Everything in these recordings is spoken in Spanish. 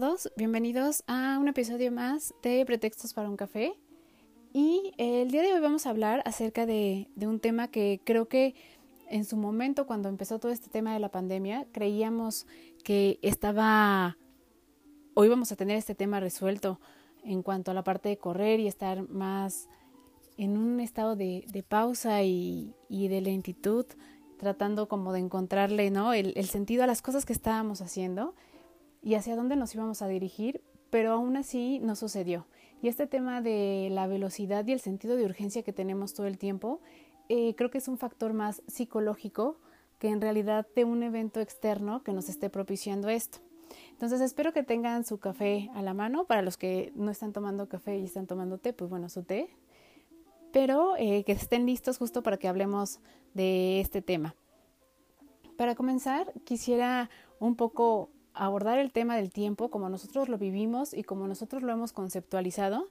Todos, bienvenidos a un episodio más de Pretextos para un café. Y el día de hoy vamos a hablar acerca de, un tema que creo que en su momento, cuando empezó todo este tema de la pandemia, creíamos que estaba o íbamos a tener este tema resuelto en cuanto a la parte de correr y estar más en un estado de, pausa y, de lentitud, tratando como de encontrarle ¿no? el sentido a las cosas que estábamos haciendo y hacia dónde nos íbamos a dirigir, pero aún así no sucedió. Y este tema de la velocidad y el sentido de urgencia que tenemos todo el tiempo, eh, creo que es un factor más psicológico que en realidad de un evento externo que nos esté propiciando esto. Entonces espero que tengan su café a la mano. Para los que no están tomando café y están tomando té, pues bueno, su té. Pero eh, que estén listos justo para que hablemos de este tema. Para comenzar, quisiera un poco abordar el tema del tiempo como nosotros lo vivimos y como nosotros lo hemos conceptualizado,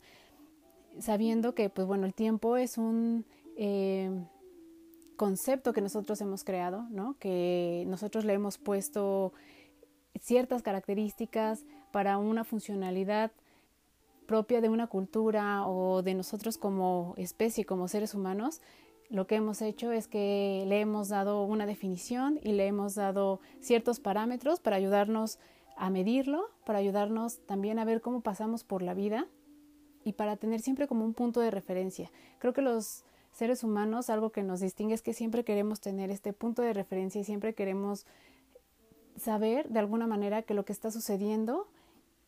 sabiendo que, pues bueno, el tiempo es un eh, concepto que nosotros hemos creado, ¿no? Que nosotros le hemos puesto ciertas características para una funcionalidad propia de una cultura o de nosotros como especie, como seres humanos, lo que hemos hecho es que le hemos dado una definición y le hemos dado ciertos parámetros para ayudarnos a medirlo, para ayudarnos también a ver cómo pasamos por la vida y para tener siempre como un punto de referencia. Creo que los seres humanos algo que nos distingue es que siempre queremos tener este punto de referencia y siempre queremos saber de alguna manera que lo que está sucediendo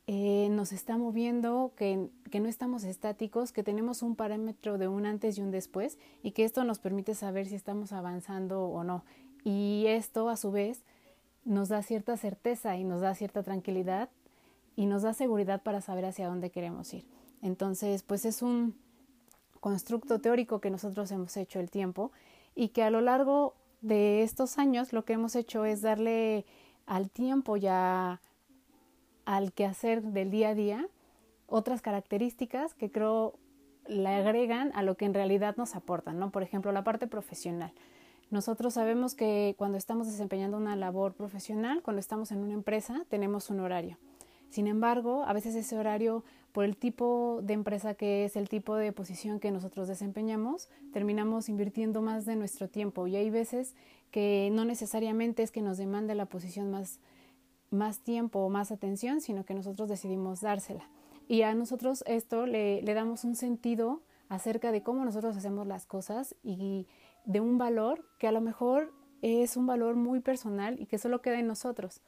eh, nos está moviendo, que, que, no estamos estáticos, que tenemos un parámetro de un antes y un después y que esto nos permite saber si estamos avanzando o no. Y esto a su vez nos da cierta certeza y nos da cierta tranquilidad y nos da seguridad para saber hacia dónde queremos ir. Entonces, pues es un constructo teórico que nosotros hemos hecho el tiempo y que a lo largo de estos años lo que hemos hecho es darle al tiempo ya al quehacer del día a día otras características que creo le agregan a lo que en realidad nos aportan, ¿no? Por ejemplo, la parte profesional. Nosotros sabemos que cuando estamos desempeñando una labor profesional, cuando estamos en una empresa, tenemos un horario. Sin embargo, a veces ese horario, por el tipo de empresa que es, el tipo de posición que nosotros desempeñamos, terminamos invirtiendo más de nuestro tiempo. Y hay veces que no necesariamente es que nos demande la posición más más tiempo o más atención, sino que nosotros decidimos dársela. Y a nosotros esto le, le damos un sentido acerca de cómo nosotros hacemos las cosas y de un valor que a lo mejor es un valor muy personal y que solo queda en nosotros.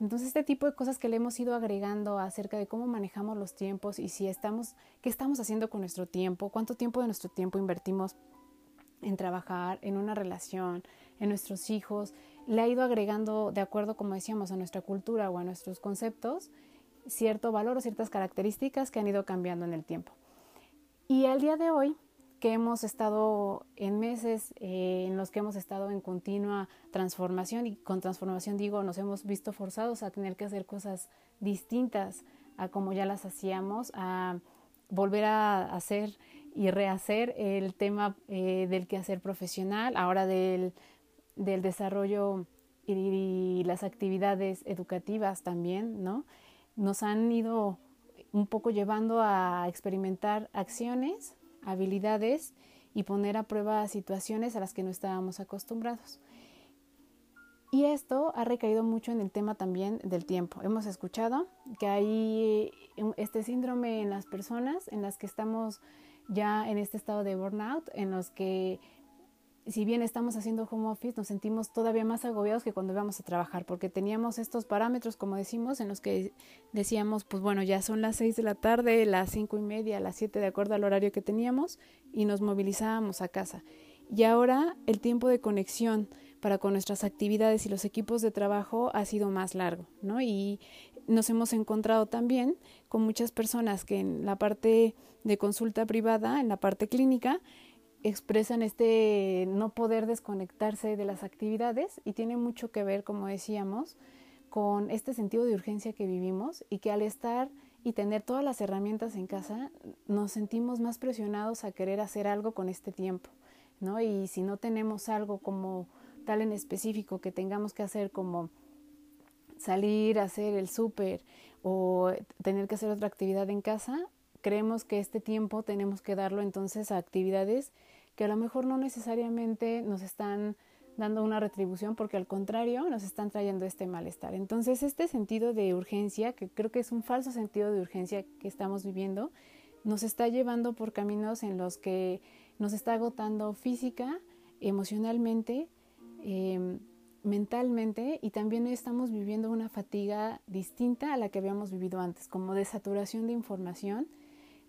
Entonces, este tipo de cosas que le hemos ido agregando acerca de cómo manejamos los tiempos y si estamos, qué estamos haciendo con nuestro tiempo, cuánto tiempo de nuestro tiempo invertimos en trabajar, en una relación, en nuestros hijos, le ha ido agregando, de acuerdo, como decíamos, a nuestra cultura o a nuestros conceptos, cierto valor o ciertas características que han ido cambiando en el tiempo. Y al día de hoy, que hemos estado en meses eh, en los que hemos estado en continua transformación y con transformación digo, nos hemos visto forzados a tener que hacer cosas distintas a como ya las hacíamos, a volver a hacer y rehacer el tema eh, del quehacer profesional, ahora del del desarrollo y, las actividades educativas también, ¿no? Nos han ido un poco llevando a experimentar acciones, habilidades y poner a prueba situaciones a las que no estábamos acostumbrados. Y esto ha recaído mucho en el tema también del tiempo. Hemos escuchado que hay este síndrome en las personas en las que estamos ya en este estado de burnout, en los que si bien estamos haciendo home office, nos sentimos todavía más agobiados que cuando íbamos a trabajar, porque teníamos estos parámetros, como decimos, en los que decíamos, pues bueno, ya son las seis de la tarde, las cinco y media, las siete, de acuerdo al horario que teníamos, y nos movilizábamos a casa. Y ahora el tiempo de conexión para con nuestras actividades y los equipos de trabajo ha sido más largo, ¿no? Y nos hemos encontrado también con muchas personas que en la parte de consulta privada, en la parte clínica, expresan este no poder desconectarse de las actividades y tiene mucho que ver, como decíamos, con este sentido de urgencia que vivimos y que al estar y tener todas las herramientas en casa nos sentimos más presionados a querer hacer algo con este tiempo, ¿no? Y si no tenemos algo como tal en específico que tengamos que hacer como salir a hacer el súper o tener que hacer otra actividad en casa, creemos que este tiempo tenemos que darlo entonces a actividades que a lo mejor no necesariamente nos están dando una retribución porque al contrario nos están trayendo este malestar. Entonces este sentido de urgencia, que creo que es un falso sentido de urgencia que estamos viviendo, nos está llevando por caminos en los que nos está agotando física, emocionalmente, em, mentalmente y también estamos viviendo una fatiga distinta a la que habíamos vivido antes, como de saturación de información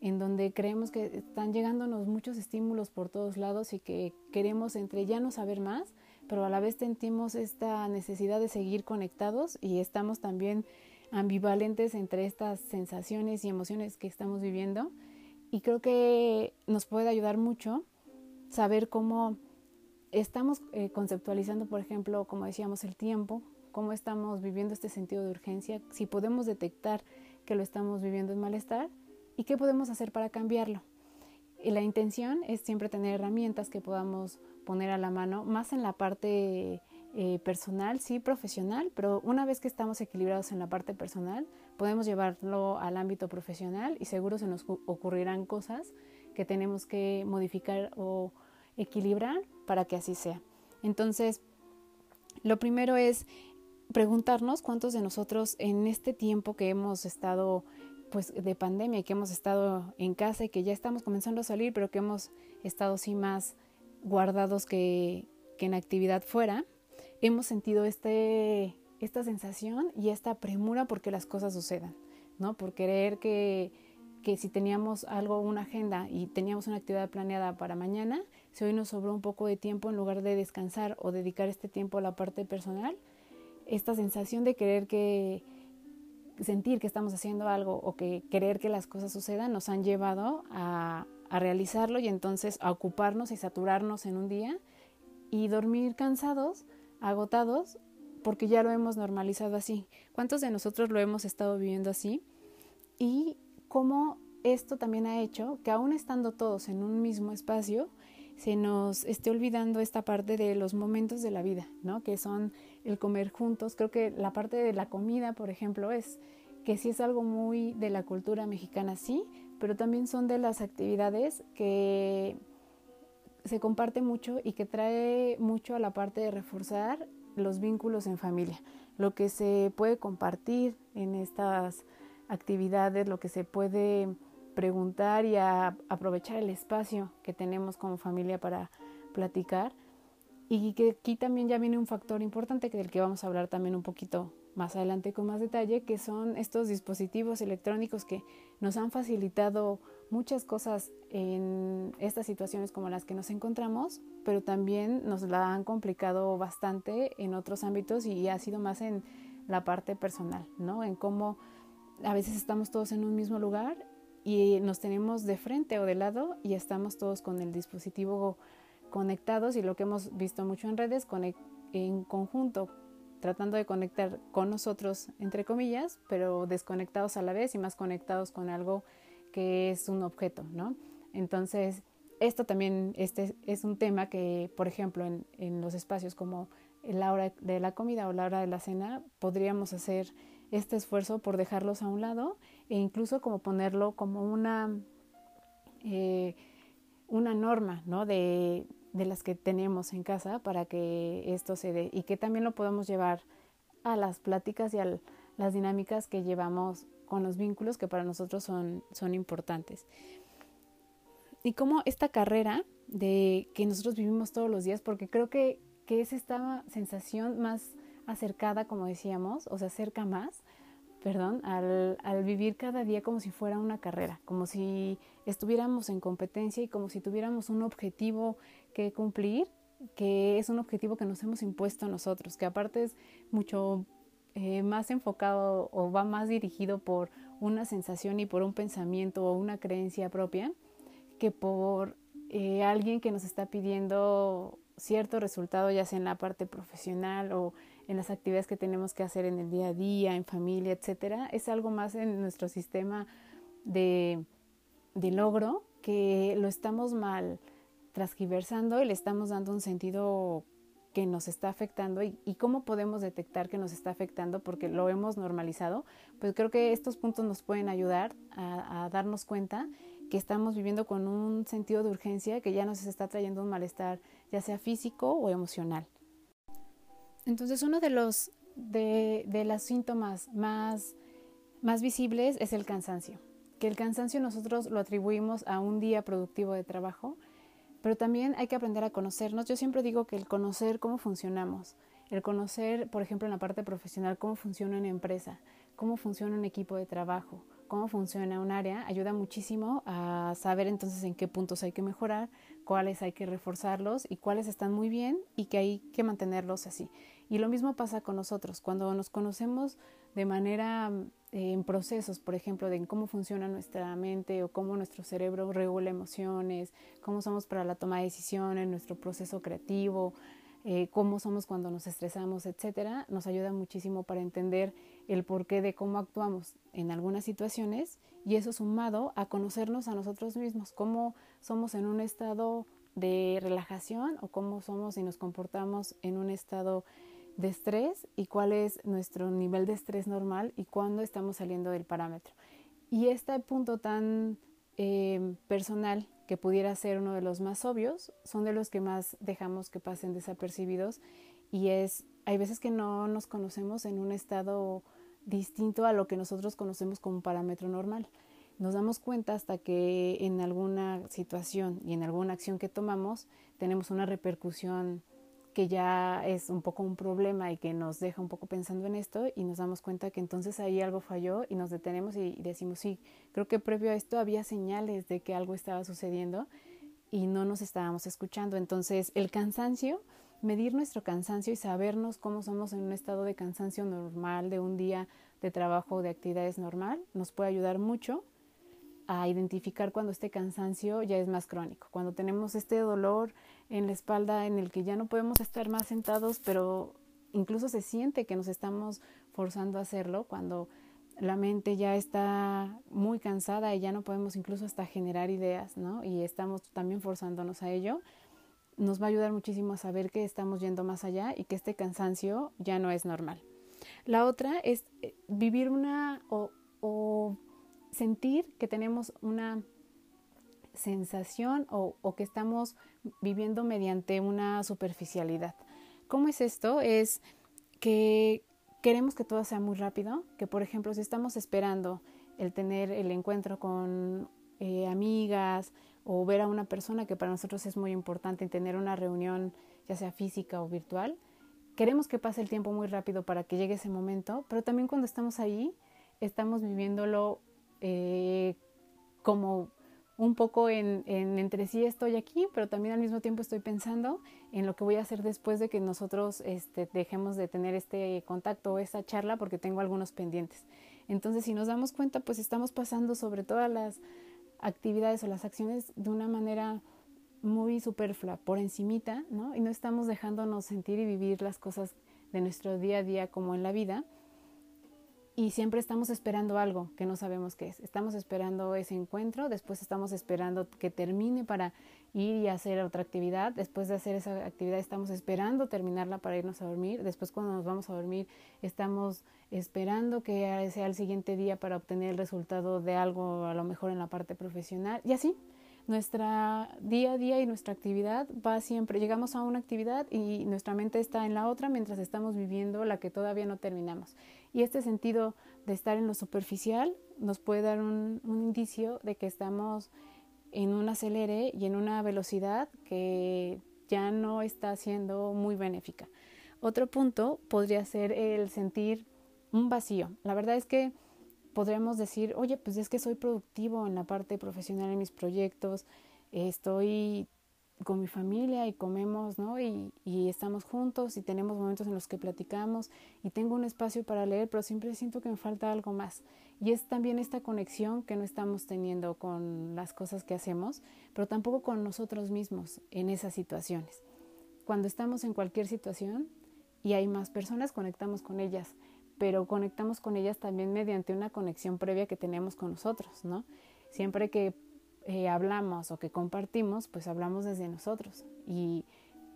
en donde creemos que están llegándonos muchos estímulos por todos lados y que queremos entre ya no saber más, pero a la vez sentimos esta necesidad de seguir conectados y estamos también ambivalentes entre estas sensaciones y emociones que estamos viviendo. Y creo que nos puede ayudar mucho saber cómo estamos eh, conceptualizando, por ejemplo, como decíamos, el tiempo, cómo estamos viviendo este sentido de urgencia, si podemos detectar que lo estamos viviendo en malestar y qué podemos hacer para cambiarlo. Y la intención es siempre tener herramientas que podamos poner a la mano, más en la parte eh, personal, sí, profesional, pero una vez que estamos equilibrados en la parte personal, podemos llevarlo al ámbito profesional y seguro se nos ocurrirán cosas que tenemos que modificar o equilibrar para que así sea. Entonces, lo primero es preguntarnos cuántos de nosotros en este tiempo que hemos estado pues de pandemia y que hemos estado en casa y que ya estamos comenzando a salir, pero que hemos estado sí más guardados que, que en actividad fuera, hemos sentido este, esta sensación y esta premura porque las cosas sucedan, ¿no? Por querer que, que si teníamos algo, una agenda y teníamos una actividad planeada para mañana, si hoy nos sobró un poco de tiempo en lugar de descansar o dedicar este tiempo a la parte personal, esta sensación de querer que, sentir que estamos haciendo algo o que querer que las cosas sucedan nos han llevado a, a realizarlo y entonces a ocuparnos y saturarnos en un día y dormir cansados, agotados, porque ya lo hemos normalizado así. ¿Cuántos de nosotros lo hemos estado viviendo así? Y cómo esto también ha hecho que aún estando todos en un mismo espacio, se nos esté olvidando esta parte de los momentos de la vida, ¿no? Que son el comer juntos. Creo que la parte de la comida, por ejemplo, es que sí es algo muy de la cultura mexicana, sí, pero también son de las actividades que se comparte mucho y que trae mucho a la parte de reforzar los vínculos en familia. Lo que se puede compartir en estas actividades, lo que se puede preguntar y aprovechar el espacio que tenemos como familia para platicar. Y que aquí también ya viene un factor importante del que vamos a hablar también un poquito más adelante con más detalle, que son estos dispositivos electrónicos que nos han facilitado muchas cosas en estas situaciones como las que nos encontramos, pero también nos la han complicado bastante en otros ámbitos y ha sido más en la parte personal, ¿no? En cómo a veces estamos todos en un mismo lugar y nos tenemos de frente o de lado y estamos todos con el dispositivo conectados y lo que hemos visto mucho en redes en conjunto tratando de conectar con nosotros entre comillas pero desconectados a la vez y más conectados con algo que es un objeto no entonces esto también este es un tema que por ejemplo en, en los espacios como la hora de la comida o la hora de la cena podríamos hacer este esfuerzo por dejarlos a un lado e incluso como ponerlo como una, eh, una norma ¿no? de, de las que tenemos en casa para que esto se dé y que también lo podemos llevar a las pláticas y a las dinámicas que llevamos con los vínculos que para nosotros son, son importantes. Y como esta carrera de que nosotros vivimos todos los días, porque creo que, que es esta sensación más acercada, como decíamos, o se acerca más perdón, al, al, vivir cada día como si fuera una carrera, como si estuviéramos en competencia y como si tuviéramos un objetivo que cumplir, que es un objetivo que nos hemos impuesto nosotros, que aparte es mucho eh, más enfocado o va más dirigido por una sensación y por un pensamiento o una creencia propia que por eh, alguien que nos está pidiendo cierto resultado, ya sea en la parte profesional o en las actividades que tenemos que hacer en el día a día, en familia, etcétera, es algo más en nuestro sistema de, de logro que lo estamos mal transgiversando y le estamos dando un sentido que nos está afectando y, cómo podemos detectar que nos está afectando porque lo hemos normalizado, pues creo que estos puntos nos pueden ayudar a, a darnos cuenta que estamos viviendo con un sentido de urgencia que ya nos está trayendo un malestar, ya sea físico o emocional. Entonces, uno de los de, de los síntomas más, más visibles es el cansancio. Que el cansancio nosotros lo atribuimos a un día productivo de trabajo, pero también hay que aprender a conocernos. Yo siempre digo que el conocer cómo funcionamos, el conocer, por ejemplo, en la parte profesional, cómo funciona una empresa, cómo funciona un equipo de trabajo, cómo funciona un área, ayuda muchísimo a saber entonces en qué puntos hay que mejorar, cuáles hay que reforzarlos y cuáles están muy bien y que hay que mantenerlos así. Y lo mismo pasa con nosotros, cuando nos conocemos de manera eh, en procesos, por ejemplo, de cómo funciona nuestra mente o cómo nuestro cerebro regula emociones, cómo somos para la toma de decisiones, nuestro proceso creativo, eh, cómo somos cuando nos estresamos, etcétera, nos ayuda muchísimo para entender el porqué de cómo actuamos en algunas situaciones y eso sumado a conocernos a nosotros mismos, cómo somos en un estado de relajación o cómo somos y nos comportamos en un estado de estrés y cuál es nuestro nivel de estrés normal y cuándo estamos saliendo del parámetro. Y este punto tan eh, personal que pudiera ser uno de los más obvios, son de los que más dejamos que pasen desapercibidos y es, hay veces que no nos conocemos en un estado distinto a lo que nosotros conocemos como parámetro normal. Nos damos cuenta hasta que en alguna situación y en alguna acción que tomamos tenemos una repercusión que ya es un poco un problema y que nos deja un poco pensando en esto y nos damos cuenta que entonces ahí algo falló y nos detenemos y decimos, sí, creo que previo a esto había señales de que algo estaba sucediendo y no nos estábamos escuchando. Entonces el cansancio, medir nuestro cansancio y sabernos cómo somos en un estado de cansancio normal, de un día de trabajo o de actividades normal, nos puede ayudar mucho a identificar cuando este cansancio ya es más crónico, cuando tenemos este dolor en la espalda en el que ya no podemos estar más sentados, pero incluso se siente que nos estamos forzando a hacerlo, cuando la mente ya está muy cansada y ya no podemos incluso hasta generar ideas, ¿no? Y estamos también forzándonos a ello, nos va a ayudar muchísimo a saber que estamos yendo más allá y que este cansancio ya no es normal. La otra es eh, vivir una o, sentir que tenemos una sensación o, que estamos viviendo mediante una superficialidad. ¿Cómo es esto? Es que queremos que todo sea muy rápido, que por ejemplo si estamos esperando el tener el encuentro con eh, amigas o ver a una persona que para nosotros es muy importante tener una reunión ya sea física o virtual, queremos que pase el tiempo muy rápido para que llegue ese momento, pero también cuando estamos ahí estamos viviéndolo eh, como un poco en, entre sí estoy aquí, pero también al mismo tiempo estoy pensando en lo que voy a hacer después de que nosotros este, dejemos de tener este contacto o esta charla porque tengo algunos pendientes. Entonces, si nos damos cuenta, pues estamos pasando sobre todas las actividades o las acciones de una manera muy superflua, por encimita, ¿no? Y no estamos dejándonos sentir y vivir las cosas de nuestro día a día como en la vida, y siempre estamos esperando algo que no sabemos qué es. Estamos esperando ese encuentro, después estamos esperando que termine para ir y hacer otra actividad, después de hacer esa actividad estamos esperando terminarla para irnos a dormir, después cuando nos vamos a dormir estamos esperando que sea el siguiente día para obtener el resultado de algo a lo mejor en la parte profesional y así nuestra día a día y nuestra actividad va siempre, llegamos a una actividad y nuestra mente está en la otra mientras estamos viviendo la que todavía no terminamos. Y este sentido de estar en lo superficial nos puede dar un, indicio de que estamos en un acelere y en una velocidad que ya no está siendo muy benéfica. Otro punto podría ser el sentir un vacío. La verdad es que podríamos decir, oye, pues es que soy productivo en la parte profesional en mis proyectos, estoy con mi familia y comemos, ¿no? Y, y, estamos juntos y tenemos momentos en los que platicamos y tengo un espacio para leer, pero siempre siento que me falta algo más. Y es también esta conexión que no estamos teniendo con las cosas que hacemos, pero tampoco con nosotros mismos en esas situaciones. Cuando estamos en cualquier situación y hay más personas, conectamos con ellas, pero conectamos con ellas también mediante una conexión previa que tenemos con nosotros, ¿no? Siempre que eh, hablamos o que compartimos, pues hablamos desde nosotros. Y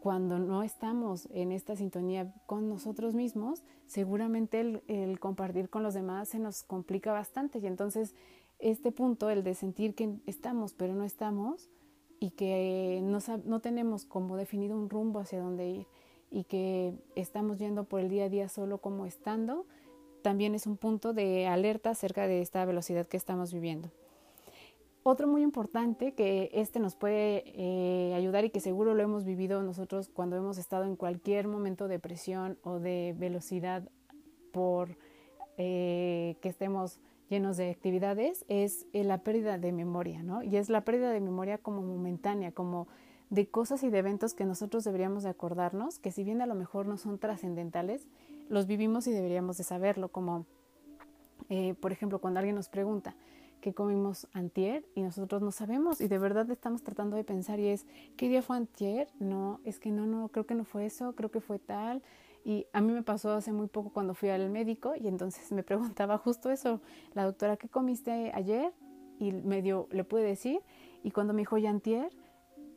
cuando no estamos en esta sintonía con nosotros mismos, seguramente el, compartir con los demás se nos complica bastante. Y entonces este punto, el de sentir que estamos pero no estamos y que no, no tenemos como definido un rumbo hacia dónde ir y que estamos yendo por el día a día solo como estando, también es un punto de alerta acerca de esta velocidad que estamos viviendo. Otro muy importante que este nos puede eh, ayudar y que seguro lo hemos vivido nosotros cuando hemos estado en cualquier momento de presión o de velocidad por eh, que estemos llenos de actividades es eh, la pérdida de memoria, ¿no? Y es la pérdida de memoria como momentánea, como de cosas y de eventos que nosotros deberíamos de acordarnos, que si bien a lo mejor no son trascendentales, los vivimos y deberíamos de saberlo, como por ejemplo cuando alguien nos pregunta, que comimos antier y nosotros no sabemos y de verdad estamos tratando de pensar y es, ¿qué día fue antier? No, es que no, no, creo que no fue eso, creo que fue tal. Y a mí me pasó hace muy poco cuando fui al médico y entonces me preguntaba justo eso, la doctora, ¿qué comiste ayer? Y medio le pude decir y cuando me dijo ya antier,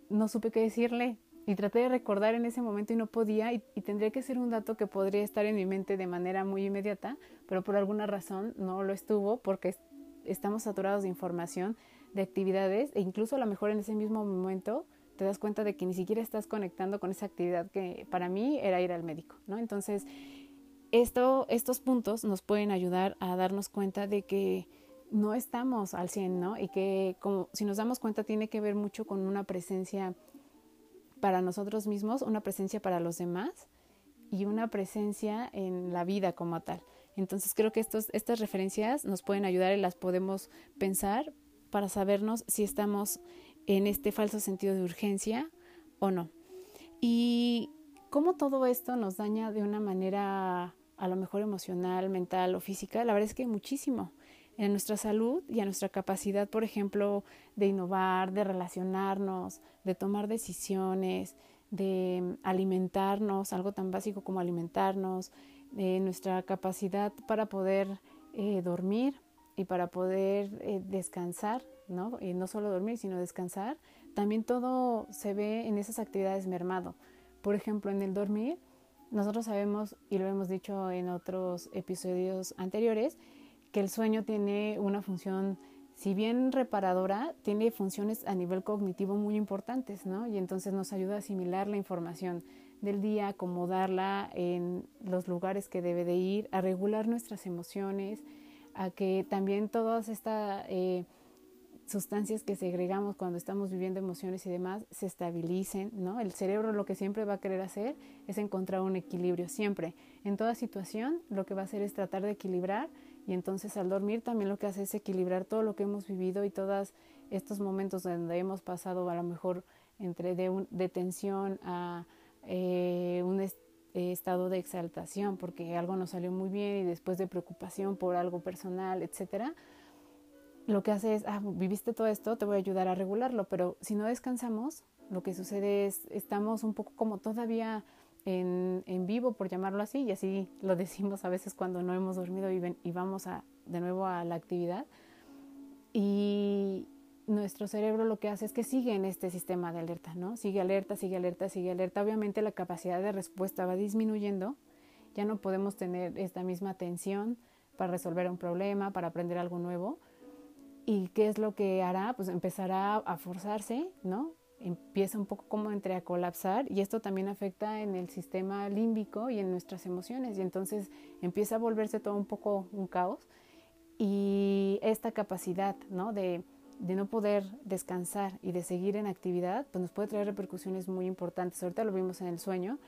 no supe qué decirle y traté de recordar en ese momento y no podía y, y, tendría que ser un dato que podría estar en mi mente de manera muy inmediata, pero por alguna razón no lo estuvo porque estamos saturados de información, de actividades e incluso a lo mejor en ese mismo momento te das cuenta de que ni siquiera estás conectando con esa actividad que para mí era ir al médico, ¿no? Entonces, esto, estos puntos nos pueden ayudar a darnos cuenta de que no estamos al 100, ¿no? Y que como si nos damos cuenta tiene que ver mucho con una presencia para nosotros mismos, una presencia para los demás y una presencia en la vida como tal. Entonces creo que estos, estas referencias nos pueden ayudar y las podemos pensar para sabernos si estamos en este falso sentido de urgencia o no. Y cómo todo esto nos daña de una manera a lo mejor emocional, mental o física, la verdad es que muchísimo en nuestra salud y a nuestra capacidad, por ejemplo, de innovar, de relacionarnos, de tomar decisiones, de alimentarnos, algo tan básico como alimentarnos, nuestra capacidad para poder eh, dormir y para poder eh, descansar, ¿no? Y no solo dormir, sino descansar, también todo se ve en esas actividades mermado. Por ejemplo, en el dormir, nosotros sabemos, y lo hemos dicho en otros episodios anteriores, que el sueño tiene una función, si bien reparadora, tiene funciones a nivel cognitivo muy importantes, ¿no? Y entonces nos ayuda a asimilar la información del día, acomodarla en los lugares que debe de ir, a regular nuestras emociones, a que también todas estas eh, sustancias que segregamos cuando estamos viviendo emociones y demás se estabilicen, ¿no? El cerebro lo que siempre va a querer hacer es encontrar un equilibrio, siempre. En toda situación lo que va a hacer es tratar de equilibrar y entonces al dormir también lo que hace es equilibrar todo lo que hemos vivido y todos estos momentos donde hemos pasado a lo mejor entre de, de tensión a eh, un eh, estado de exaltación porque algo nos salió muy bien y después de preocupación por algo personal, etcétera, lo que hace es, ah, viviste todo esto, te voy a ayudar a regularlo, pero si no descansamos, lo que sucede es, estamos un poco como todavía en, vivo, por llamarlo así, y así lo decimos a veces cuando no hemos dormido y, vamos de nuevo a la actividad. Y, nuestro cerebro lo que hace es que sigue en este sistema de alerta, ¿no? Sigue alerta, sigue alerta, sigue alerta. Obviamente la capacidad de respuesta va disminuyendo. Ya no podemos tener esta misma atención para resolver un problema, para aprender algo nuevo. ¿Y qué es lo que hará? Pues empezará a forzarse, ¿no? Empieza un poco como entre a colapsar y esto también afecta en el sistema límbico y en nuestras emociones y entonces empieza a volverse todo un poco un caos y esta capacidad, ¿no? De de no poder descansar y de seguir en actividad, pues nos puede traer repercusiones muy importantes. Ahorita lo vimos en el sueño,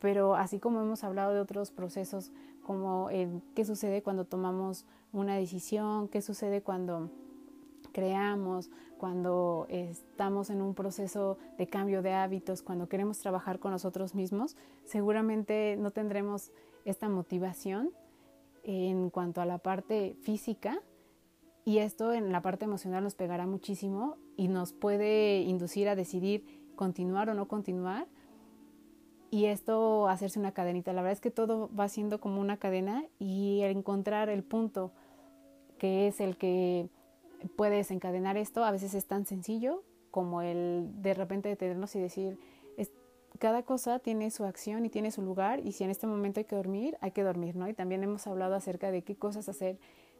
pero así como hemos hablado de otros procesos, como qué sucede cuando tomamos una decisión, qué sucede cuando creamos, cuando estamos en un proceso de cambio de hábitos, cuando queremos trabajar con nosotros mismos, seguramente no tendremos esta motivación en cuanto a la parte física y esto en la parte emocional nos pegará muchísimo y nos puede inducir a decidir continuar o no continuar y esto hacerse una cadenita. La verdad es que todo va siendo como una cadena y encontrar el punto que es el que puede desencadenar esto a veces es tan sencillo como el de repente detenernos y decir, cada cosa tiene su acción y tiene su lugar y si en este momento hay que dormir, hay que dormir, ¿no? Y también hemos hablado acerca de qué cosas hacer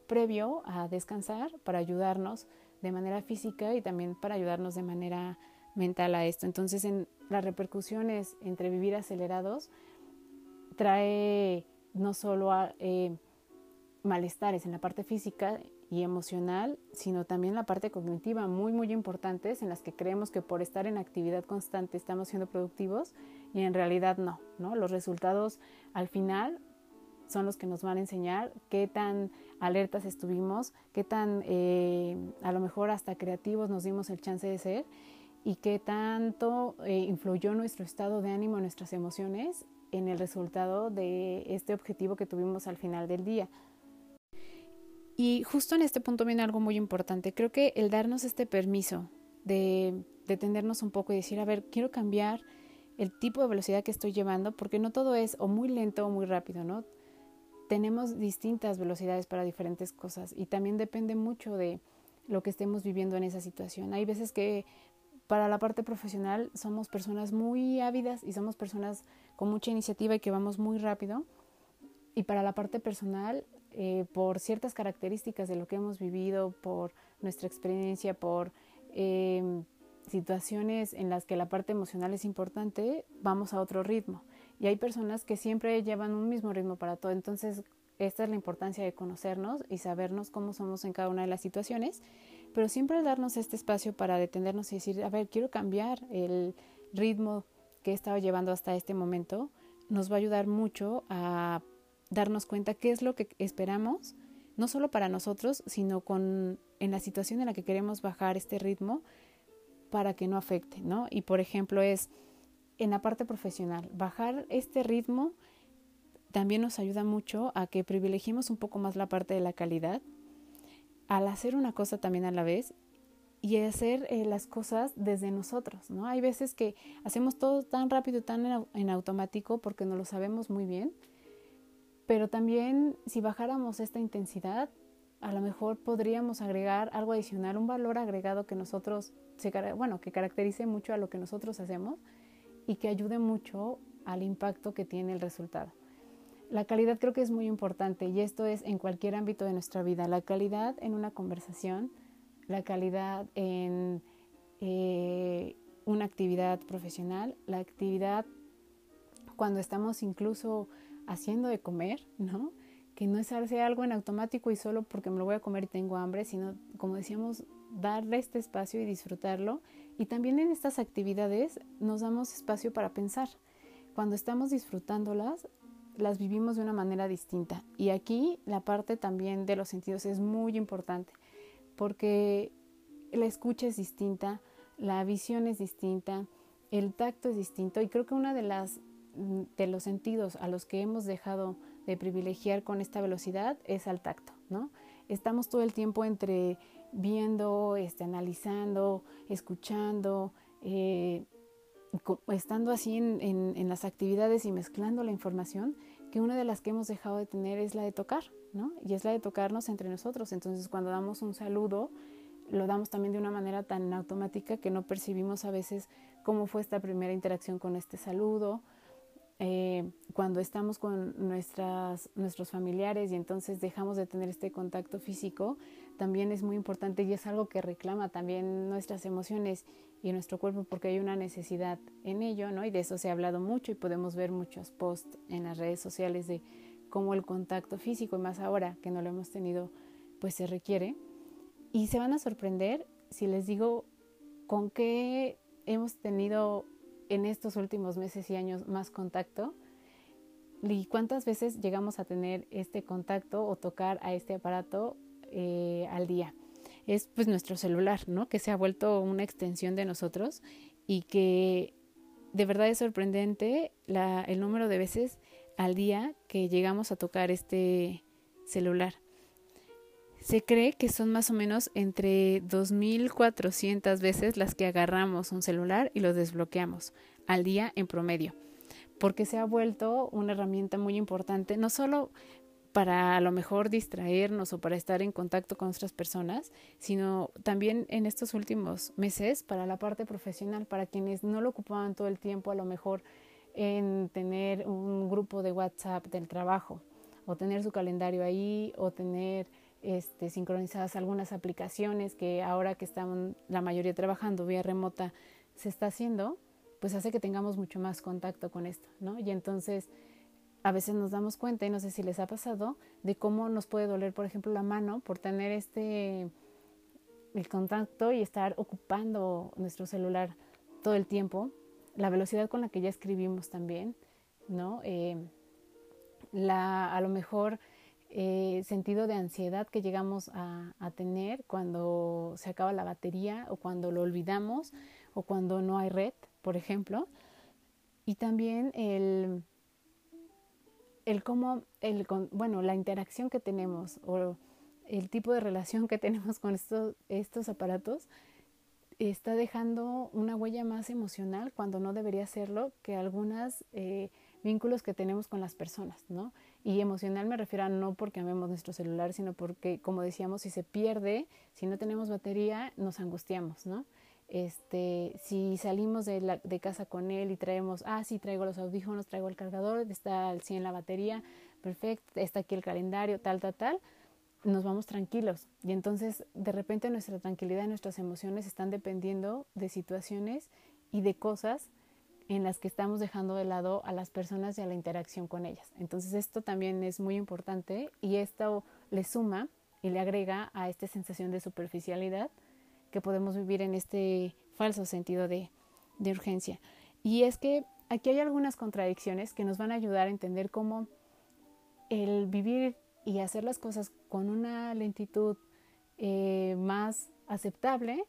previo a descansar para ayudarnos de manera física y también para ayudarnos de manera mental a esto. Entonces, en las repercusiones entre vivir acelerados trae no solo a, eh, malestares en la parte física y emocional, sino también la parte cognitiva muy, muy importantes en las que creemos que por estar en actividad constante estamos siendo productivos y en realidad no, ¿no? Los resultados al final son los que nos van a enseñar qué tan alertas estuvimos, qué tan eh, a lo mejor hasta creativos nos dimos el chance de ser y qué tanto eh, influyó nuestro estado de ánimo, nuestras emociones en el resultado de este objetivo que tuvimos al final del día. Y justo en este punto viene algo muy importante. Creo que el darnos este permiso de detenernos un poco y decir, a ver, quiero cambiar el tipo de velocidad que estoy llevando, porque no todo es o muy lento o muy rápido, ¿no? Tenemos distintas velocidades para diferentes cosas y también depende mucho de lo que estemos viviendo en esa situación. Hay veces que para la parte profesional somos personas muy ávidas y somos personas con mucha iniciativa y que vamos muy rápido. Y para la parte personal eh, por ciertas características de lo que hemos vivido, por nuestra experiencia, por em, situaciones en las que la parte emocional es importante, vamos a otro ritmo. Y hay personas que siempre llevan un mismo ritmo para todo. Entonces, esta es la importancia de conocernos y sabernos cómo somos en cada una de las situaciones, pero siempre darnos este espacio para detenernos y decir, a ver, quiero cambiar el ritmo que he estado llevando hasta este momento, nos va a ayudar mucho a darnos cuenta qué es lo que esperamos, no solo para nosotros, sino con en la situación en la que queremos bajar este ritmo para que no afecte, ¿no? Y por ejemplo es en la parte profesional, bajar este ritmo también nos ayuda mucho a que privilegiemos un poco más la parte de la calidad, al hacer una cosa también a la vez y hacer eh, las cosas desde nosotros, ¿no? Hay veces que hacemos todo tan rápido, tan en, automático porque no lo sabemos muy bien pero también si bajáramos esta intensidad, a lo mejor podríamos agregar algo adicional, un valor agregado que nosotros, bueno, que caracterice mucho a lo que nosotros hacemos y que ayude mucho al impacto que tiene el resultado. La calidad creo que es muy importante y esto es en cualquier ámbito de nuestra vida. La calidad en una conversación, la calidad en eh, una actividad profesional, la actividad cuando estamos incluso haciendo de comer, ¿no? Que no es hacer algo en automático y solo porque me lo voy a comer y tengo hambre, sino, como decíamos, darle este espacio y disfrutarlo. Y también en estas actividades nos damos espacio para pensar. Cuando estamos disfrutándolas, las vivimos de una manera distinta. Y aquí la parte también de los sentidos es muy importante, porque la escucha es distinta, la visión es distinta, el tacto es distinto y creo que una de las de los sentidos a los que hemos dejado de privilegiar con esta velocidad es al tacto, ¿no? Estamos todo el tiempo entre viendo, este, analizando, escuchando, eh, estando así en, las actividades y mezclando la información, que una de las que hemos dejado de tener es la de tocar, ¿no? Y es la de tocarnos entre nosotros. Entonces, cuando damos un saludo, lo damos también de una manera tan automática que no percibimos a veces cómo fue esta primera interacción con este saludo, eh, cuando estamos con nuestras, nuestros familiares y entonces dejamos de tener este contacto físico, también es muy importante y es algo que reclama también nuestras emociones y nuestro cuerpo porque hay una necesidad en ello, ¿no? Y de eso se ha hablado mucho y podemos ver muchos posts en las redes sociales de cómo el contacto físico, y más ahora que no lo hemos tenido, pues se requiere. Y se van a sorprender si les digo con qué hemos tenido en estos últimos meses y años más contacto ¿Y cuántas veces llegamos a tener este contacto o tocar a este aparato eh, al día? Es pues nuestro celular, ¿no? Que se ha vuelto una extensión de nosotros y que de verdad es sorprendente el número de veces al día que llegamos a tocar este celular. Se cree que son más o menos entre 2.400 veces las que agarramos un celular y lo desbloqueamos al día en promedio porque se ha vuelto una herramienta muy importante, no solo para a lo mejor distraernos o para estar en contacto con otras personas, sino también en estos últimos meses para la parte profesional, para quienes no lo ocupaban todo el tiempo, a lo mejor en tener un grupo de WhatsApp del trabajo, o tener su calendario ahí, o tener este, sincronizadas algunas aplicaciones que ahora que están la mayoría trabajando vía remota se está haciendo, pues hace que tengamos mucho más contacto con esto, ¿no? Y entonces a veces nos damos cuenta, y no sé si les ha pasado, de cómo nos puede doler, por ejemplo, la mano por tener este, el contacto y estar ocupando nuestro celular todo el tiempo, la velocidad con la que ya escribimos también, ¿no? Eh, la, a lo mejor eh, sentido de ansiedad que llegamos a, a tener cuando se acaba la batería o cuando lo olvidamos o cuando no hay red, por ejemplo, y también el, el cómo, el, bueno, la interacción que tenemos o el tipo de relación que tenemos con estos, estos aparatos está dejando una huella más emocional cuando no debería serlo que algunos eh, vínculos que tenemos con las personas, ¿no? Y emocional me refiero a no porque amemos nuestro celular, sino porque, como decíamos, si se pierde, si no tenemos batería, nos angustiamos, ¿no? Este, si salimos de, casa con él y traemos, ah, sí, traigo los audífonos, traigo el cargador, está al 100 la batería, perfecto, está aquí el calendario, tal, tal, tal, nos vamos tranquilos. Y entonces, de repente, nuestra tranquilidad y nuestras emociones están dependiendo de situaciones y de cosas en las que estamos dejando de lado a las personas y a la interacción con ellas. Entonces, esto también es muy importante y esto le suma y le agrega a esta sensación de superficialidad que podemos vivir en este falso sentido de, de urgencia. Y es que aquí hay algunas contradicciones que nos van a ayudar a entender cómo el vivir y hacer las cosas con una lentitud eh, más aceptable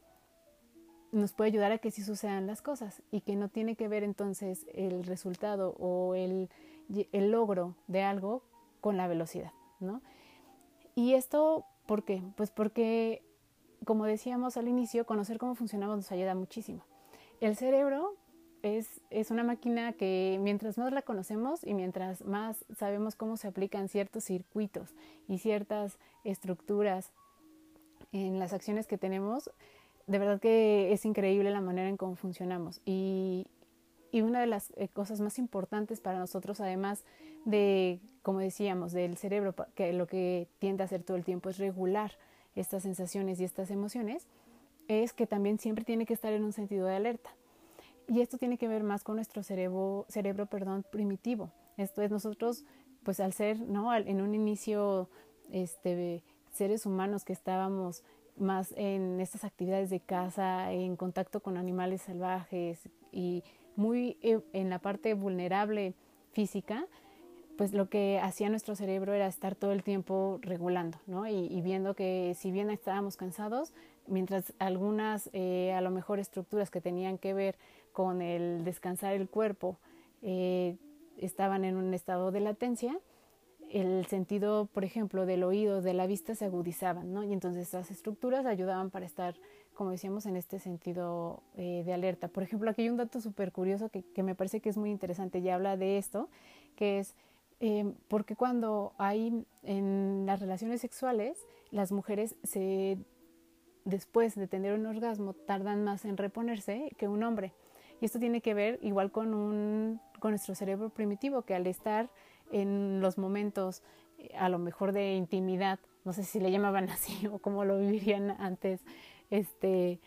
nos puede ayudar a que sí sucedan las cosas y que no tiene que ver entonces el resultado o el, el logro de algo con la velocidad, ¿no? Y esto, ¿por qué? Pues porque como decíamos al inicio, conocer cómo funcionamos nos ayuda muchísimo. El cerebro es, es, una máquina que mientras más la conocemos y mientras más sabemos cómo se aplican ciertos circuitos y ciertas estructuras en las acciones que tenemos, de verdad que es increíble la manera en cómo funcionamos. Y, y una de las eh, cosas más importantes para nosotros, además de, como decíamos, del cerebro, que lo que tiende a hacer todo el tiempo es regular estas sensaciones y estas emociones, es que también siempre tiene que estar en un sentido de alerta. Y esto tiene que ver más con nuestro cerebro, cerebro perdón, primitivo. Esto es nosotros, pues al ser, ¿no? En un inicio, este, seres humanos que estábamos más en estas actividades de caza, en contacto con animales salvajes y muy eh, en la parte vulnerable física, pues lo que hacía nuestro cerebro era estar todo el tiempo regulando, ¿no? Y, viendo que si bien estábamos cansados, mientras algunas, eh, a lo mejor, estructuras que tenían que ver con el descansar el cuerpo eh, estaban en un estado de latencia, el sentido, por ejemplo, del oído, de la vista se agudizaban, ¿no? Y entonces estas estructuras ayudaban para estar, como decíamos, en este sentido eh, de alerta. Por ejemplo, aquí hay un dato súper curioso que, que me parece que es muy interesante y habla de esto, que es Em, porque cuando hay en las relaciones sexuales, las mujeres se, después de tener un orgasmo tardan más en reponerse que un hombre. Y esto tiene que ver igual con, un, con nuestro cerebro primitivo, que al estar en los momentos eh, a lo mejor de intimidad, no sé si le llamaban así o cómo lo vivirían antes este,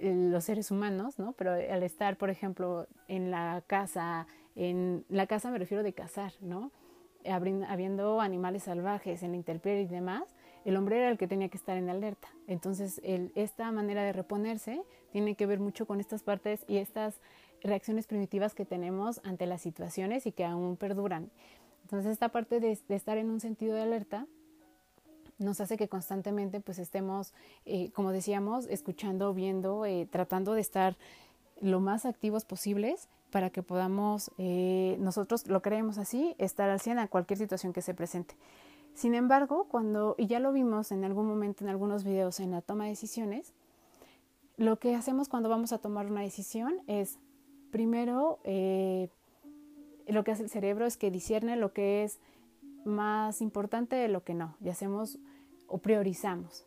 los seres humanos, ¿no? Pero al estar, por ejemplo, en la casa, en la casa me refiero de cazar, ¿no? Habiendo animales salvajes en la intemperie y demás, el hombre era el que tenía que estar en alerta. Entonces, el, esta manera de reponerse tiene que ver mucho con estas partes y estas reacciones primitivas que tenemos ante las situaciones y que aún perduran. Entonces esta parte de, estar en un sentido de alerta nos hace que constantemente pues estemos, eh, como decíamos, escuchando, viendo, eh, tratando de estar lo más activos posibles para que podamos, eh, nosotros lo creemos así, estar al 100 a cualquier situación que se presente. Sin embargo, cuando, y ya lo vimos en algún momento en algunos videos en la toma de decisiones, lo que hacemos cuando vamos a tomar una decisión es, primero, eh, lo que hace el cerebro es que discierne lo que es más importante de lo que no, y hacemos o priorizamos.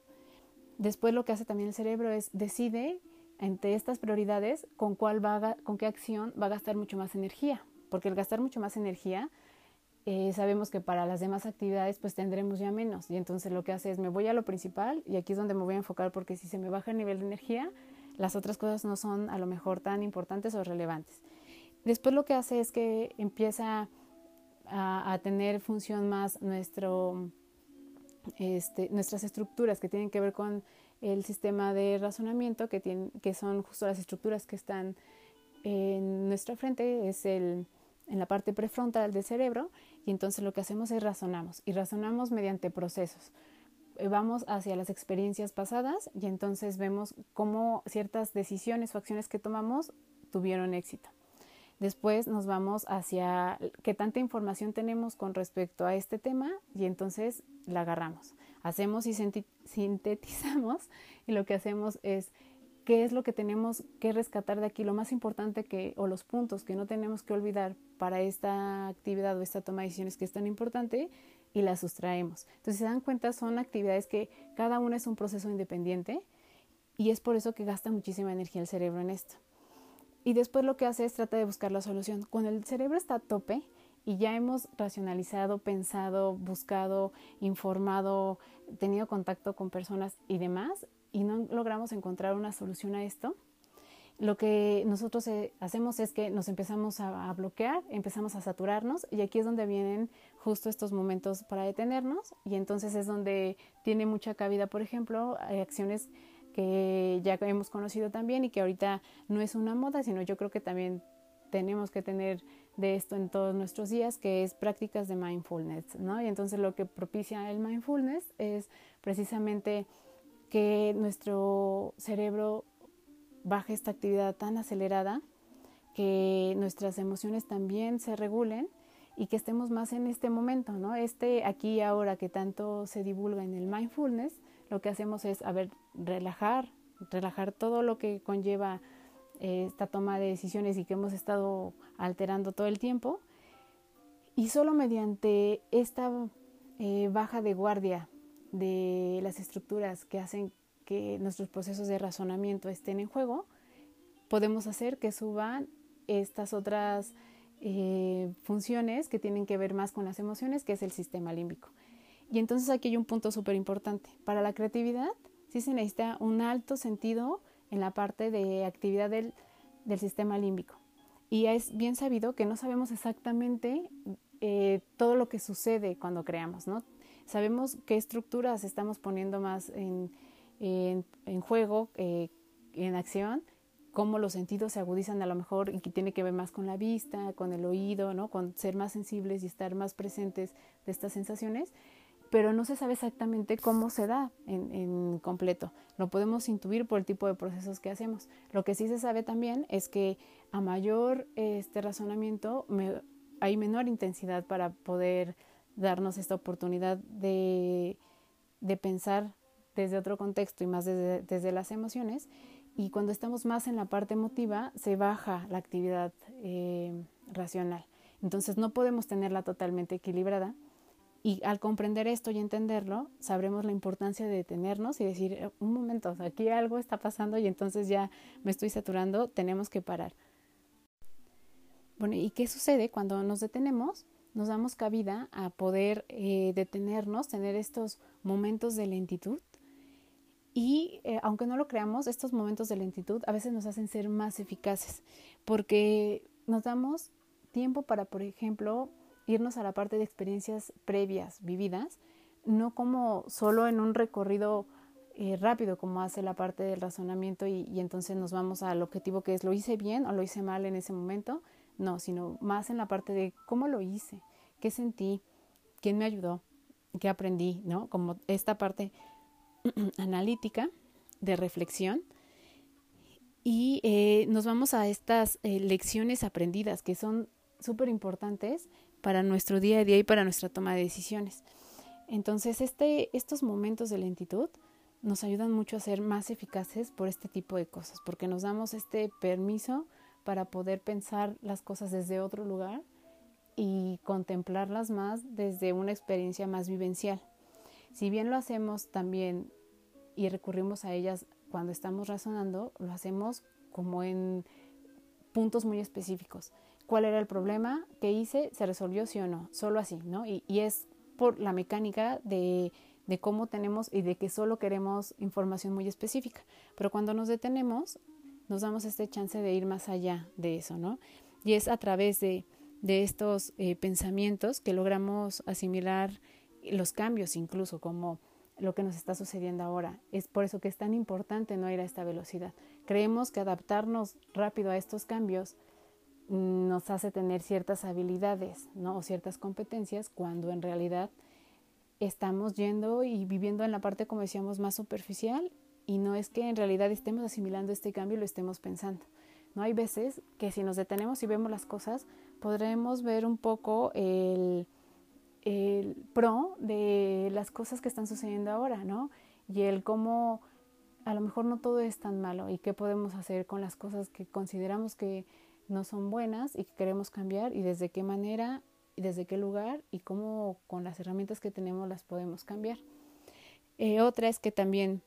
Después lo que hace también el cerebro es decide entre estas prioridades con cuál va con qué acción va a gastar mucho más energía, porque el gastar mucho más energía eh, sabemos que para las demás actividades pues tendremos ya menos y entonces lo que hace es me voy a lo principal y aquí es donde me voy a enfocar porque si se me baja el nivel de energía las otras cosas no son a lo mejor tan importantes o relevantes. Después lo que hace es que empieza a, tener función más nuestro, este, nuestras estructuras que tienen que ver con el sistema de razonamiento, que, tiene, que son justo las estructuras que están en nuestra frente, es el, en la parte prefrontal del cerebro, y entonces lo que hacemos es razonamos, y razonamos mediante procesos. Eh, vamos hacia las experiencias pasadas y entonces vemos cómo ciertas decisiones o acciones que tomamos tuvieron éxito. Después nos vamos hacia qué tanta información tenemos con respecto a este tema y entonces la agarramos. Hacemos y sintetizamos y lo que hacemos es qué es lo que tenemos que rescatar de aquí, lo más importante que, o los puntos que no tenemos que olvidar para esta actividad o esta toma de decisiones que es tan importante y la sustraemos. Entonces, si se dan cuenta, son actividades que cada una es un proceso independiente y es por eso que gasta muchísima energía el cerebro en esto y después lo que hace es trata de buscar la solución. Cuando el cerebro está a tope y ya hemos racionalizado, pensado, buscado, informado, tenido contacto con personas y demás, y no logramos encontrar una solución a esto, lo que nosotros eh, hacemos es que nos empezamos a, bloquear, empezamos a saturarnos y aquí es donde vienen justo estos momentos para detenernos y entonces es donde tiene mucha cabida, por ejemplo, hay acciones que ya hemos conocido también y que ahorita no es una moda, sino yo creo que también tenemos que tener de esto en todos nuestros días, que es prácticas de mindfulness, ¿no? Y entonces lo que propicia el mindfulness es precisamente que nuestro cerebro baje esta actividad tan acelerada, que nuestras emociones también se regulen y que estemos más en este momento, ¿no? Este aquí y ahora que tanto se divulga en el mindfulness, lo que hacemos es, a ver, relajar, relajar todo lo que conlleva esta toma de decisiones y que hemos estado alterando todo el tiempo. Y solo mediante esta eh, baja de guardia de las estructuras que hacen que nuestros procesos de razonamiento estén en juego, podemos hacer que suban estas otras eh, funciones que tienen que ver más con las emociones, que es el sistema límbico. Y entonces aquí hay un punto súper importante. Para la creatividad sí se necesita un alto sentido en la parte de actividad del, del sistema límbico. Y es bien sabido que no sabemos exactamente eh, todo lo que sucede cuando creamos, ¿no? Sabemos qué estructuras estamos poniendo más en, en, juego, eh, en acción, cómo los sentidos se agudizan a lo mejor y que tiene que ver más con la vista, con el oído, ¿no? Con ser más sensibles y estar más presentes de estas sensaciones pero no se sabe exactamente cómo se da en, completo. Lo podemos intuir por el tipo de procesos que hacemos. Lo que sí se sabe también es que a mayor este razonamiento hay menor intensidad para poder darnos esta oportunidad de, pensar desde otro contexto y más desde, las emociones. Y cuando estamos más en la parte emotiva, se baja la actividad eh, racional. Entonces no podemos tenerla totalmente equilibrada y al comprender esto y entenderlo, sabremos la importancia de detenernos y decir, eh, un momento, aquí algo está pasando y entonces ya me estoy saturando, tenemos que parar. Bueno, ¿y qué sucede cuando nos detenemos? Nos damos cabida a poder eh, detenernos, tener estos momentos de lentitud. Y eh, aunque no lo creamos, estos momentos de lentitud a veces nos hacen ser más eficaces porque nos damos tiempo para, por ejemplo, irnos a la parte de experiencias previas, vividas, no como solo en un recorrido eh, rápido como hace la parte del razonamiento y, y, entonces nos vamos al objetivo que es lo hice bien o lo hice mal en ese momento, no, sino más en la parte de cómo lo hice, qué sentí, quién me ayudó, qué aprendí, ¿no? Como esta parte analítica de reflexión. Y eh, nos vamos a estas eh, lecciones aprendidas que son súper importantes para nuestro día a día y para nuestra toma de decisiones. Entonces, este, estos momentos de lentitud nos ayudan mucho a ser más eficaces por este tipo de cosas, porque nos damos este permiso para poder pensar las cosas desde otro lugar y contemplarlas más desde una experiencia más vivencial. Si bien lo hacemos también y recurrimos a ellas cuando estamos razonando, lo hacemos como en puntos muy específicos. ¿Cuál era el problema? ¿Qué hice? ¿Se resolvió sí o no? Solo así, ¿no? Y, es por la mecánica de de cómo tenemos y de que solo queremos información muy específica. Pero cuando nos detenemos, nos damos este chance de ir más allá de eso, ¿no? Y es a través de, de estos eh, pensamientos que logramos asimilar los cambios incluso como lo que nos está sucediendo ahora. Es por eso que es tan importante no ir a esta velocidad. Creemos que adaptarnos rápido a estos cambios nos hace tener ciertas habilidades ¿no? o ciertas competencias cuando en realidad estamos yendo y viviendo en la parte, como decíamos, más superficial y no es que en realidad estemos asimilando este cambio y lo estemos pensando. No hay veces que si nos detenemos y vemos las cosas, podremos ver un poco el, el pro de las cosas que están sucediendo ahora, ¿no? Y el cómo a lo mejor no todo es tan malo y qué podemos hacer con las cosas que consideramos que no son buenas y que queremos cambiar y desde qué manera y desde qué lugar y cómo con las herramientas que tenemos las podemos cambiar. Eh, otra es que también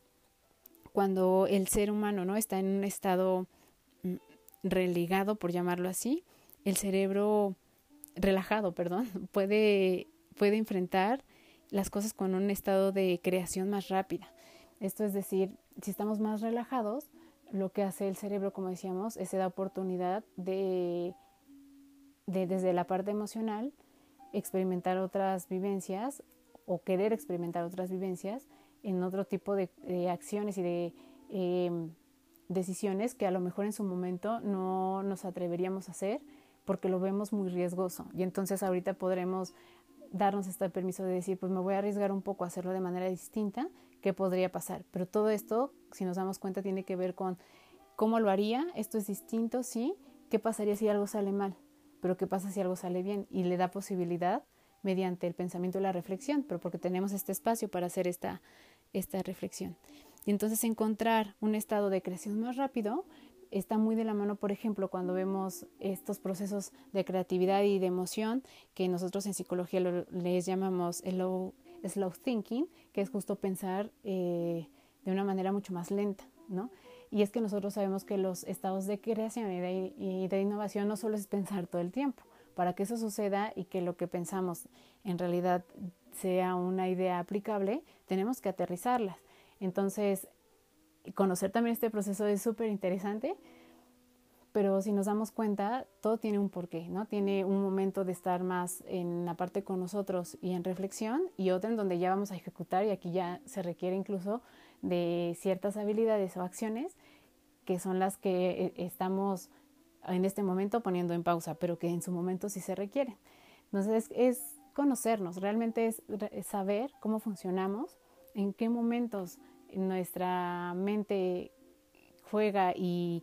cuando el ser humano no está en un estado mm, relegado, por llamarlo así, el cerebro relajado, perdón, puede, puede enfrentar las cosas con un estado de creación más rápida. Esto es decir, si estamos más relajados, lo que hace el cerebro, como decíamos, es da oportunidad de, de desde la parte emocional experimentar otras vivencias o querer experimentar otras vivencias en otro tipo de, acciones y de em, decisiones que a lo mejor en su momento no nos atreveríamos a hacer porque lo vemos muy riesgoso. Y entonces ahorita podremos darnos este permiso de decir, pues me voy a arriesgar un poco a hacerlo de manera distinta, ¿qué podría pasar? Pero todo esto, si nos damos cuenta, tiene que ver con cómo lo haría, esto es distinto, sí, ¿qué pasaría si algo sale mal? pero ¿qué pasa si algo sale bien? Y le da posibilidad mediante el pensamiento y la reflexión, pero porque tenemos este espacio para hacer esta, esta reflexión. Y entonces encontrar un estado de creación más rápido está muy de la mano, por ejemplo, cuando vemos estos procesos de creatividad y de emoción que nosotros en psicología les llamamos slow, slow thinking, que es justo pensar eh, de una manera mucho más lenta, ¿no? Y es que nosotros sabemos que los estados de creación y de, innovación no solo es pensar todo el tiempo. Para que eso suceda y que lo que pensamos en realidad sea una idea aplicable, tenemos que aterrizarlas. Entonces, conocer también este proceso es súper interesante, pero si nos damos cuenta, todo tiene un porqué, ¿no? Tiene un momento de estar más en la parte con nosotros y en reflexión y otro en donde ya vamos a ejecutar y aquí ya se requiere incluso de ciertas habilidades o acciones que son las que eh, estamos en este momento poniendo en pausa, pero que en su momento sí se requieren. Entonces es conocernos, realmente es saber cómo funcionamos, en qué momentos nuestra mente juega y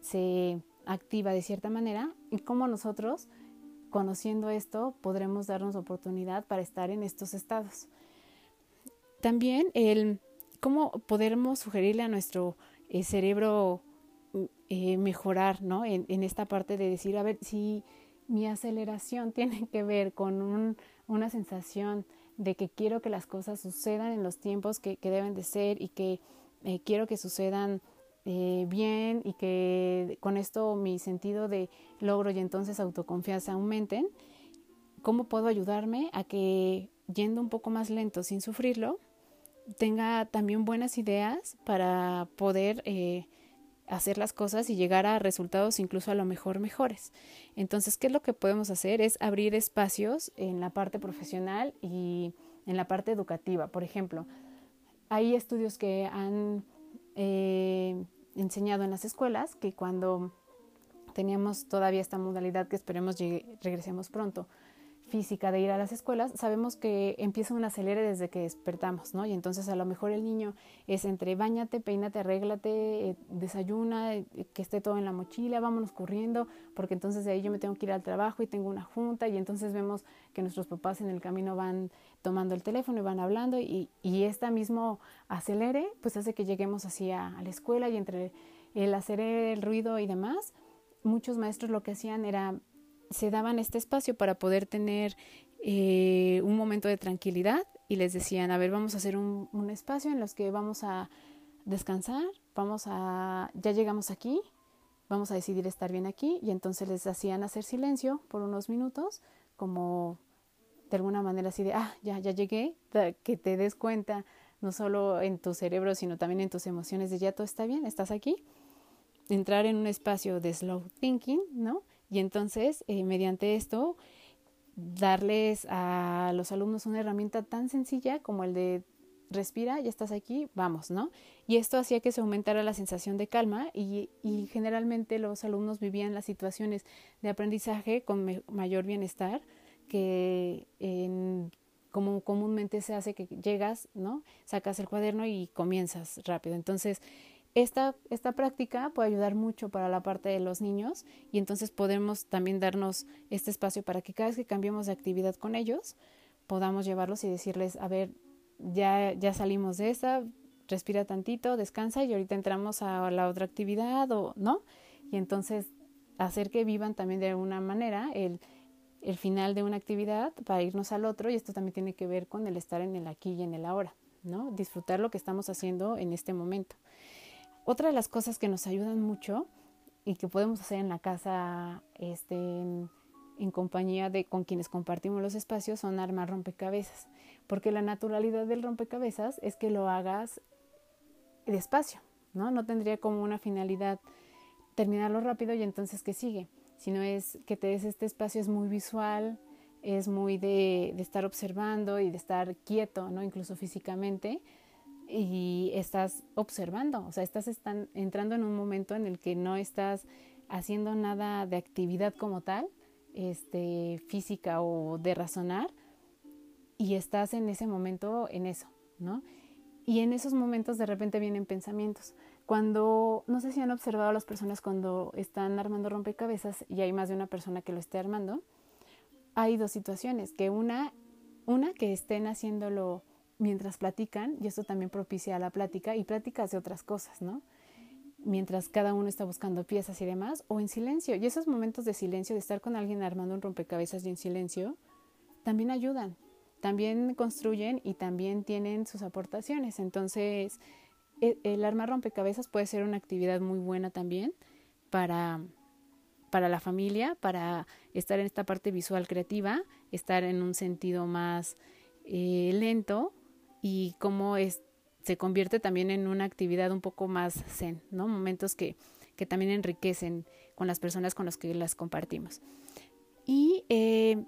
se activa de cierta manera y cómo nosotros, conociendo esto, podremos darnos oportunidad para estar en estos estados. También el cómo podemos sugerirle a nuestro eh, cerebro eh, mejorar, ¿no? En, esta parte de decir, a ver, si mi aceleración tiene que ver con una sensación de que quiero que las cosas sucedan en los tiempos que, deben de ser y que eh, quiero que sucedan bien y que con esto mi sentido de logro y entonces autoconfianza aumenten, ¿cómo puedo ayudarme a que yendo un poco más lento sin sufrirlo, tenga también buenas ideas para poder eh, hacer las cosas y llegar a resultados incluso a lo mejor mejores. Entonces, ¿qué es lo que podemos hacer? Es abrir espacios en la parte profesional y en la parte educativa. Por ejemplo, hay estudios que han eh, enseñado en las escuelas que cuando teníamos todavía esta modalidad que esperemos regresemos pronto, física de ir a las escuelas, sabemos que empieza un acelere desde que despertamos, ¿no? Y entonces a lo mejor el niño es entre bañate, peínate, arréglate, eh, desayuna, eh, que esté todo en la mochila, vámonos corriendo, porque entonces de ahí yo me tengo que ir al trabajo y tengo una junta y entonces vemos que nuestros papás en el camino van tomando el teléfono y van hablando y, y este mismo acelere pues hace que lleguemos así a, a la escuela y entre el hacer el ruido y demás, muchos maestros lo que hacían era se daban este espacio para poder tener eh, un momento de tranquilidad y les decían, a ver, vamos a hacer un, un espacio en los que vamos a descansar, vamos a, ya llegamos aquí, vamos a decidir estar bien aquí y entonces les hacían hacer silencio por unos minutos como de alguna manera así de, ah, ya, ya llegué, que te des cuenta no solo en tu cerebro, sino también en tus emociones de ya todo está bien, estás aquí. Entrar en un espacio de slow thinking, ¿no? Y entonces, eh, mediante esto, darles a los alumnos una herramienta tan sencilla como el de respira, ya estás aquí, vamos, ¿no? Y esto hacía que se aumentara la sensación de calma y, y generalmente los alumnos vivían las situaciones de aprendizaje con mayor bienestar que como comúnmente se hace que llegas, ¿no? Sacas el cuaderno y comienzas rápido. Entonces, esta, esta práctica puede ayudar mucho para la parte de los niños y entonces podemos también darnos este espacio para que cada vez que cambiemos de actividad con ellos, podamos llevarlos y decirles, a ver, ya, ya salimos de esta, respira tantito, descansa y ahorita entramos a la otra actividad o no. Y entonces hacer que vivan también de alguna manera el, el final de una actividad para irnos al otro y esto también tiene que ver con el estar en el aquí y en el ahora, ¿no? Disfrutar lo que estamos haciendo en este momento. Otra de las cosas que nos ayudan mucho y que podemos hacer en la casa este, en, compañía de con quienes compartimos los espacios son armar rompecabezas, porque la naturalidad del rompecabezas es que lo hagas despacio, ¿no? No tendría como una finalidad terminarlo rápido y entonces que sigue, sino es que te des este espacio es muy visual, es muy de, de estar observando y de estar quieto, ¿no? Incluso físicamente, y estás observando, o sea, estás entrando en un momento en el que no estás haciendo nada de actividad como tal, este, física o de razonar, y estás en ese momento en eso, ¿no? Y en esos momentos de repente vienen pensamientos. Cuando, no sé si han observado las personas cuando están armando rompecabezas y hay más de una persona que lo esté armando, hay dos situaciones, que una, una que estén haciéndolo mientras platican, y esto también propicia la plática y pláticas de otras cosas, ¿no? Mientras cada uno está buscando piezas y demás, o en silencio. Y esos momentos de silencio, de estar con alguien armando un rompecabezas y en silencio, también ayudan, también construyen y también tienen sus aportaciones. Entonces, e, el armar rompecabezas puede ser una actividad muy buena también para, para la familia, para estar en esta parte visual creativa, estar en un sentido más eh, lento y cómo es, se convierte también en una actividad un poco más zen, ¿no? Momentos que, que también enriquecen con las personas con las que las compartimos. Y eh,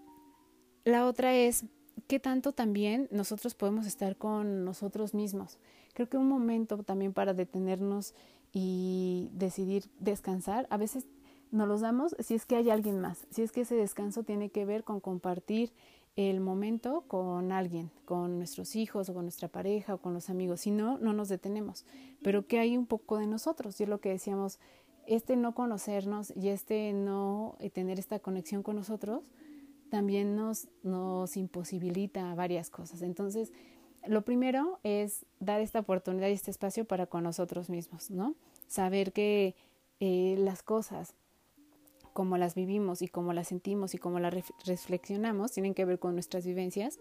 la otra es qué tanto también nosotros podemos estar con nosotros mismos. Creo que un momento también para detenernos y decidir descansar, a veces nos los damos si es que hay alguien más, si es que ese descanso tiene que ver con compartir el momento con alguien, con nuestros hijos o con nuestra pareja o con los amigos. Si no, no nos detenemos. Pero que hay un poco de nosotros. Y es lo que decíamos, este no conocernos y este no eh, tener esta conexión con nosotros también nos, nos imposibilita varias cosas. Entonces, lo primero es dar esta oportunidad y este espacio para con nosotros mismos, ¿no? Saber que eh, las cosas como las vivimos y cómo las sentimos y cómo las reflexionamos tienen que ver con nuestras vivencias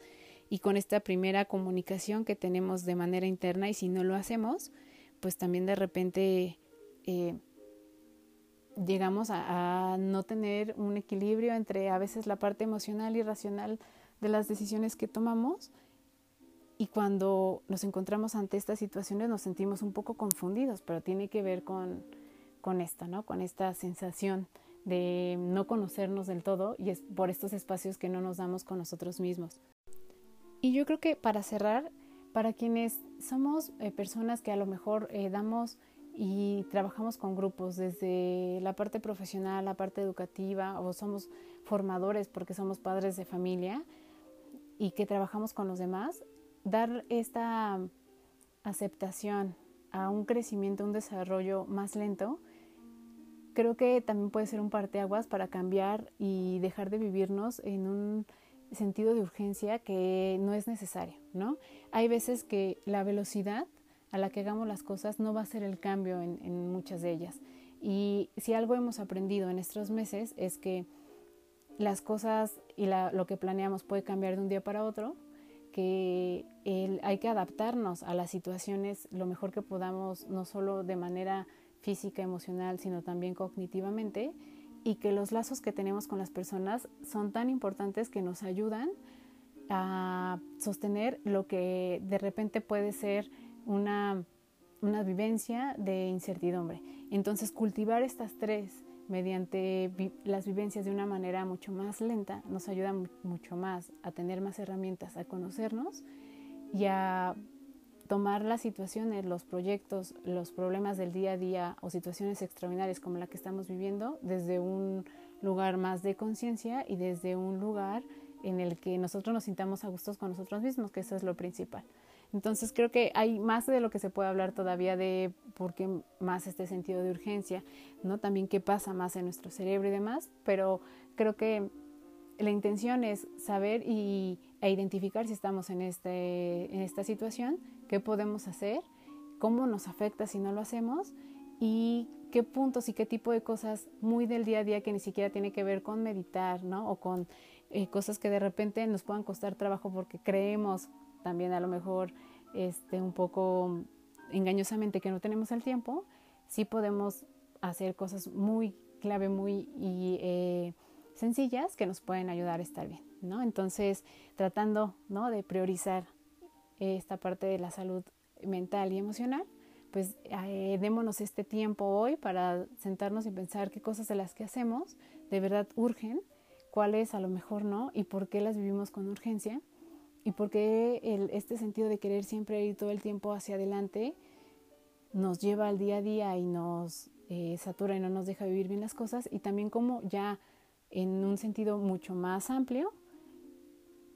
y con esta primera comunicación que tenemos de manera interna y si no lo hacemos, pues también de repente eh, llegamos a, a, no tener un equilibrio entre a veces la parte emocional y racional de las decisiones que tomamos y cuando nos encontramos ante estas situaciones nos sentimos un poco confundidos, pero tiene que ver con, con esto, ¿no? Con esta sensación de no conocernos del todo y por estos espacios que no nos damos con nosotros mismos. Y yo creo que para cerrar, para quienes somos eh, personas que a lo mejor eh, damos y trabajamos con grupos desde la parte profesional, la parte educativa o somos formadores porque somos padres de familia y que trabajamos con los demás, dar esta aceptación a un crecimiento, un desarrollo más lento, creo que también puede ser un parteaguas para cambiar y dejar de vivirnos en un sentido de urgencia que no es necesario, ¿no? Hay veces que la velocidad a la que hagamos las cosas no va a ser el cambio en, en muchas de ellas. Y si algo hemos aprendido en estos meses es que las cosas y lo que planeamos puede cambiar de un día para otro, que hay que adaptarnos a las situaciones lo mejor que podamos, no solo de manera física, emocional, sino también cognitivamente, y que los lazos que tenemos con las personas son tan importantes que nos ayudan a sostener lo que de repente puede ser una, una vivencia de incertidumbre. Entonces, cultivar estas tres mediante las vivencias de una manera mucho más lenta nos ayuda mucho más a tener más herramientas, a conocernos y a tomar las situaciones, los proyectos, los problemas del día a día o situaciones extraordinarias como la que estamos viviendo desde un lugar más de conciencia y desde un lugar en el que nosotros nos sintamos a gustos con nosotros mismos, que eso es lo principal. Entonces creo que hay más de lo que se puede hablar todavía de por qué más este sentido de urgencia, ¿no? También qué pasa más en nuestro cerebro y demás, pero creo que la intención es saber y, e identificar si estamos en, este, en esta situación, qué podemos hacer, cómo nos afecta si no lo hacemos y qué puntos y qué tipo de cosas muy del día a día que ni siquiera tiene que ver con meditar, ¿no? O con eh, cosas que de repente nos puedan costar trabajo porque creemos también a lo mejor este, un poco engañosamente que no tenemos el tiempo, sí podemos hacer cosas muy clave, muy eh, sencillas que nos pueden ayudar a estar bien, ¿no? Entonces, tratando, ¿no? De priorizar esta parte de la salud mental y emocional, pues eh, démonos este tiempo hoy para sentarnos y pensar qué cosas de las que hacemos de verdad urgen, cuáles a lo mejor no y por qué las vivimos con urgencia y porque el, este sentido de querer siempre ir todo el tiempo hacia adelante nos lleva al día a día y nos eh, satura y no nos deja vivir bien las cosas y también como ya en un sentido mucho más amplio,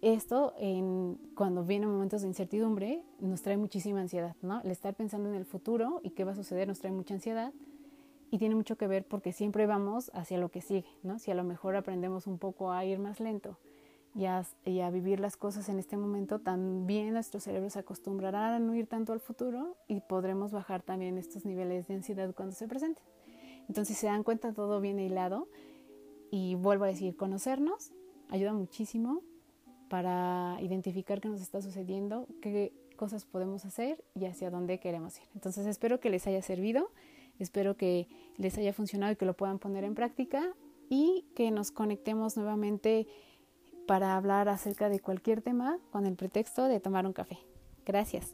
esto en, cuando vienen momentos de incertidumbre nos trae muchísima ansiedad, ¿no? El estar pensando en el futuro y qué va a suceder nos trae mucha ansiedad y tiene mucho que ver porque siempre vamos hacia lo que sigue, ¿no? Si a lo mejor aprendemos un poco a ir más lento y a, vivir las cosas en este momento, también nuestro cerebro se acostumbrará a no ir tanto al futuro y podremos bajar también estos niveles de ansiedad cuando se presenten. Entonces, se dan cuenta, todo viene hilado y vuelvo a decir, conocernos ayuda muchísimo para identificar qué nos está sucediendo, qué cosas podemos hacer y hacia dónde queremos ir. Entonces, espero que les haya servido, espero que les haya funcionado y que lo puedan poner en práctica y que nos conectemos nuevamente para hablar acerca de cualquier tema con el pretexto de tomar un café. Gracias.